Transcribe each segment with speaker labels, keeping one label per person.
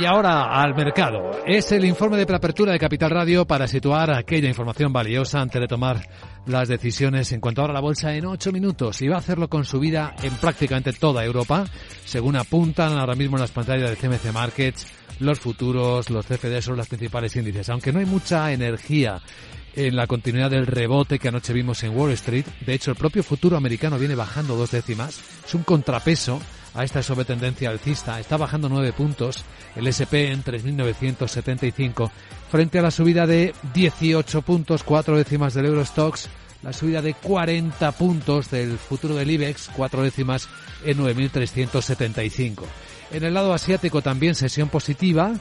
Speaker 1: Y ahora al mercado. Es el informe de preapertura de Capital Radio para situar aquella información valiosa antes de tomar las decisiones en cuanto a la bolsa en ocho minutos. Y va a hacerlo con subida en prácticamente toda Europa, según apuntan ahora mismo en las pantallas de CMC Markets, los futuros, los CFD son los principales índices. Aunque no hay mucha energía en la continuidad del rebote que anoche vimos en Wall Street. De hecho, el propio futuro americano viene bajando dos décimas. Es un contrapeso a esta sobretendencia alcista. Está bajando nueve puntos el SP en 3.975 frente a la subida de 18 puntos, cuatro décimas del Eurostox, la subida de 40 puntos del futuro del IBEX, cuatro décimas en 9.375. En el lado asiático también sesión positiva,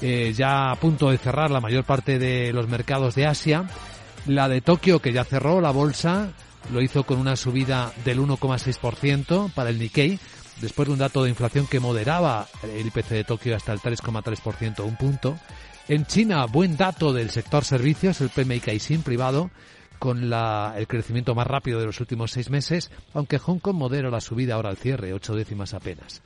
Speaker 1: eh, ya a punto de cerrar la mayor parte de los mercados de Asia. La de Tokio, que ya cerró la bolsa, lo hizo con una subida del 1,6% para el Nikkei, después de un dato de inflación que moderaba el IPC de Tokio hasta el 3,3%, un punto. En China, buen dato del sector servicios, el PMI Caixin privado, con la, el crecimiento más rápido de los últimos seis meses, aunque Hong Kong modera la subida ahora al cierre, ocho décimas apenas.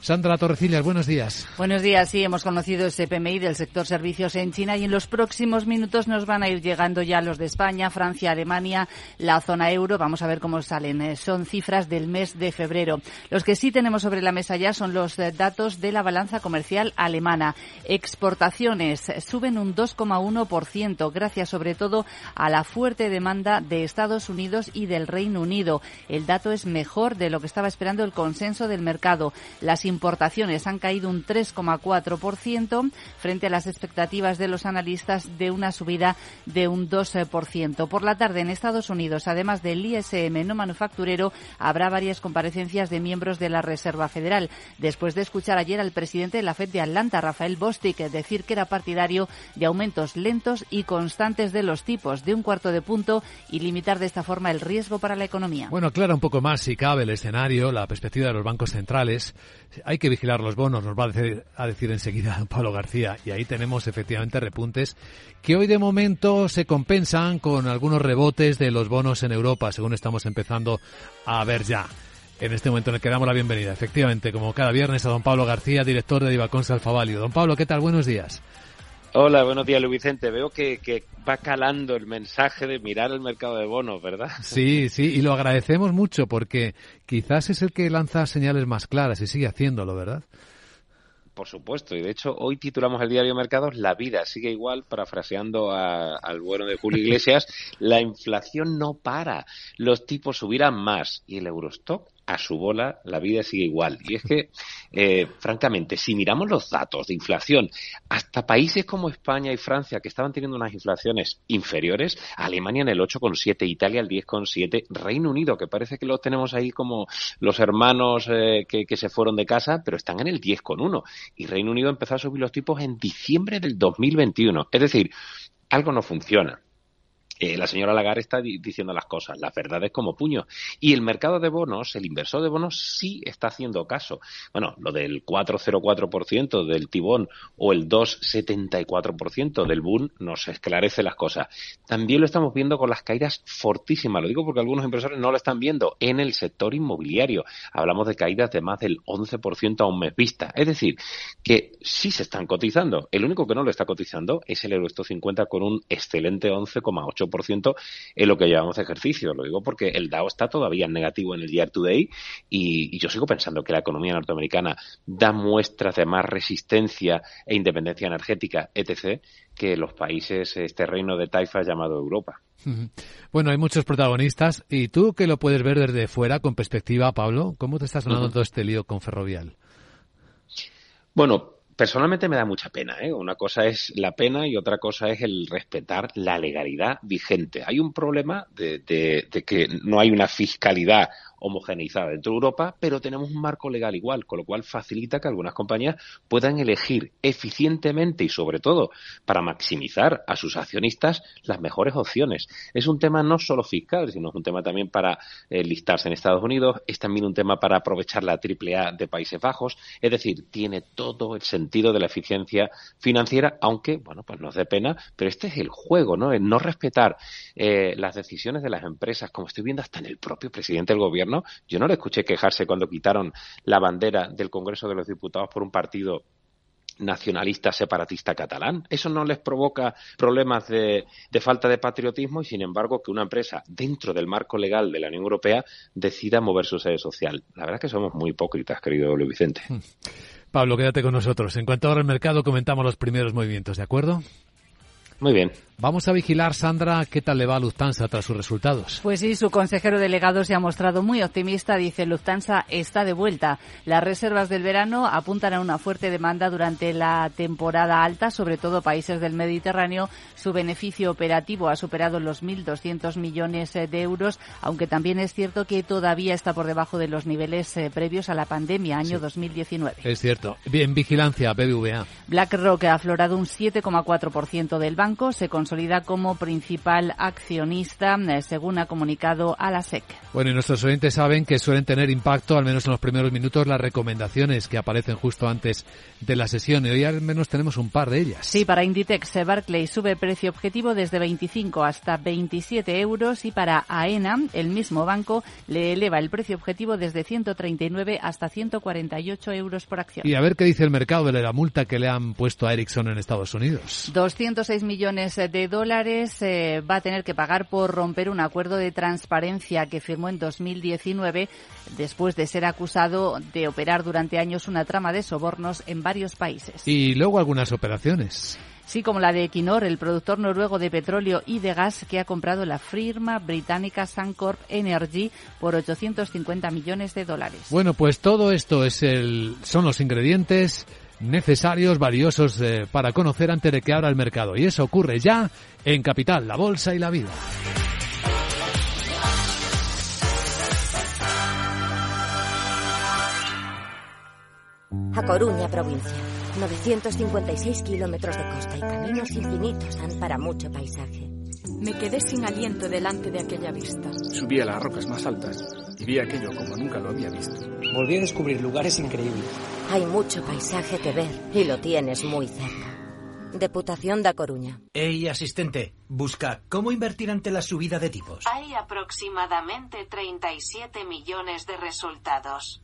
Speaker 1: Sandra Torrecillas, buenos días.
Speaker 2: Buenos días, sí, hemos conocido ese PMI del sector servicios en China y en los próximos minutos nos van a ir llegando ya los de España, Francia, Alemania, la zona euro. Vamos a ver cómo salen. Eh, son cifras del mes de febrero. Los que sí tenemos sobre la mesa ya son los eh, datos de la balanza comercial alemana. Exportaciones suben un 2,1% gracias sobre todo a la fuerte demanda de Estados Unidos y del Reino Unido. El dato es mejor de lo que estaba esperando el consenso del mercado. Las importaciones han caído un 3,4% frente a las expectativas de los analistas de una subida de un 2%. Por la tarde en Estados Unidos, además del ISM no manufacturero, habrá varias comparecencias de miembros de la Reserva Federal. Después de escuchar ayer al presidente de la FED de Atlanta, Rafael Bostic, decir que era partidario de aumentos lentos y constantes de los tipos de un cuarto de punto y limitar de esta forma el riesgo para la economía.
Speaker 1: Bueno, aclara un poco más si cabe el escenario, la perspectiva de los bancos centrales hay que vigilar los bonos, nos va a decir, a decir enseguida Pablo García. Y ahí tenemos efectivamente repuntes que hoy de momento se compensan con algunos rebotes de los bonos en Europa, según estamos empezando a ver ya. En este momento le damos la bienvenida, efectivamente, como cada viernes, a don Pablo García, director de Divacons Alfavalio. Don Pablo, ¿qué tal? Buenos días.
Speaker 3: Hola, buenos días, Luis Vicente. Veo que, que, va calando el mensaje de mirar el mercado de bonos, ¿verdad?
Speaker 1: Sí, sí, y lo agradecemos mucho porque quizás es el que lanza señales más claras y sigue haciéndolo, ¿verdad?
Speaker 3: Por supuesto, y de hecho hoy titulamos el diario Mercados La vida sigue igual, parafraseando al bueno de Julio Iglesias, la inflación no para, los tipos subirán más y el Eurostock a su bola, la vida sigue igual. Y es que, eh, francamente, si miramos los datos de inflación, hasta países como España y Francia, que estaban teniendo unas inflaciones inferiores, Alemania en el 8,7, Italia el 10,7, Reino Unido, que parece que los tenemos ahí como los hermanos eh, que, que, se fueron de casa, pero están en el 10,1. Y Reino Unido empezó a subir los tipos en diciembre del 2021. Es decir, algo no funciona. Eh, la señora Lagarde está diciendo las cosas, las verdades como puño. Y el mercado de bonos, el inversor de bonos, sí está haciendo caso. Bueno, lo del 4,04% del tibón o el 2,74% del boom nos esclarece las cosas. También lo estamos viendo con las caídas fortísimas. Lo digo porque algunos inversores no lo están viendo en el sector inmobiliario. Hablamos de caídas de más del 11% a un mes vista. Es decir, que sí se están cotizando. El único que no lo está cotizando es el Eurostock 50 con un excelente 11,8 ciento en lo que llevamos de ejercicio. Lo digo porque el DAO está todavía en negativo en el year to day y, yo sigo pensando que la economía norteamericana da muestras de más resistencia e independencia energética, etc., que los países, este reino de taifa llamado Europa.
Speaker 1: Bueno, hay muchos protagonistas y tú que lo puedes ver desde fuera con perspectiva, Pablo, ¿cómo te estás sonando todo este lío con Ferrovial?
Speaker 3: Bueno, personalmente me da mucha pena. ¿eh? Una cosa es la pena y otra cosa es el respetar la legalidad vigente. Hay un problema de, de que no hay una fiscalidad homogeneizada dentro de Europa, pero tenemos un marco legal igual, con lo cual facilita que algunas compañías puedan elegir eficientemente y sobre todo para maximizar a sus accionistas las mejores opciones. Es un tema no solo fiscal, sino es un tema también para eh, listarse en Estados Unidos, es también un tema para aprovechar la AAA de Países Bajos, es decir, tiene todo el sentido de la eficiencia financiera, aunque, bueno, pues nos dé pena, pero este es el juego, ¿no? El no respetar eh, las decisiones de las empresas, como estoy viendo hasta en el propio presidente del gobierno, yo no le escuché quejarse cuando quitaron la bandera del Congreso de los Diputados por un partido nacionalista separatista catalán. Eso no les provoca problemas de, falta de patriotismo y, sin embargo, que una empresa dentro del marco legal de la Unión Europea decida mover su sede social. La verdad es que somos muy hipócritas, querido Luis Vicente. Hmm.
Speaker 1: Pablo, quédate con nosotros. En cuanto ahora al mercado, comentamos los primeros movimientos, ¿de acuerdo?
Speaker 3: Muy bien.
Speaker 1: Vamos a vigilar, Sandra, qué tal le va a Lufthansa tras sus resultados.
Speaker 2: Pues sí, su consejero delegado se ha mostrado muy optimista. Dice, Lufthansa está de vuelta. Las reservas del verano apuntan a una fuerte demanda durante la temporada alta, sobre todo países del Mediterráneo. Su beneficio operativo ha superado los 1.200 millones de euros, aunque también es cierto que todavía está por debajo de los niveles eh, previos a la pandemia, año 2019.
Speaker 1: Es cierto. Bien, vigilancia, BBVA.
Speaker 2: BlackRock ha aflorado un 7,4% del banco. Se consolida como principal accionista, eh, según ha comunicado a la SEC.
Speaker 1: Bueno, y nuestros oyentes saben que suelen tener impacto, al menos en los primeros minutos, las recomendaciones que aparecen justo antes de la sesión. Y hoy al menos tenemos un par de ellas.
Speaker 2: Sí, para Inditex, eh, Barclay sube precio objetivo desde 25 hasta 27 euros y para AENA, el mismo banco, le eleva el precio objetivo desde 139 hasta 148 euros por acción.
Speaker 1: Y a ver qué dice el mercado de la multa que le han puesto a Ericsson en Estados Unidos.
Speaker 2: 206 millones de dólares eh, va a tener que pagar por romper un acuerdo de transparencia que firmó en 2019 después de ser acusado de operar durante años una trama de sobornos en varios países.
Speaker 1: Y luego algunas operaciones.
Speaker 2: Sí, como la de Equinor, el productor noruego de petróleo y de gas que ha comprado la firma británica Suncorp Energy por 850 millones de dólares.
Speaker 1: Bueno, pues todo esto es el, son los ingredientes necesarios, valiosos eh, para conocer antes de que abra el mercado. Y eso ocurre ya en Capital, la Bolsa y la Vida.
Speaker 4: A Coruña, provincia. 956 kilómetros de costa y caminos infinitos dan para mucho paisaje.
Speaker 5: Me quedé sin aliento delante de aquella vista.
Speaker 6: Subí a las rocas más altas y vi aquello como nunca lo había visto.
Speaker 7: Volví a descubrir lugares increíbles.
Speaker 4: Hay mucho paisaje que ver y lo tienes muy cerca. Deputación da Coruña.
Speaker 8: Ey, asistente, busca cómo invertir ante la subida de tipos.
Speaker 9: Hay aproximadamente 37 millones de resultados.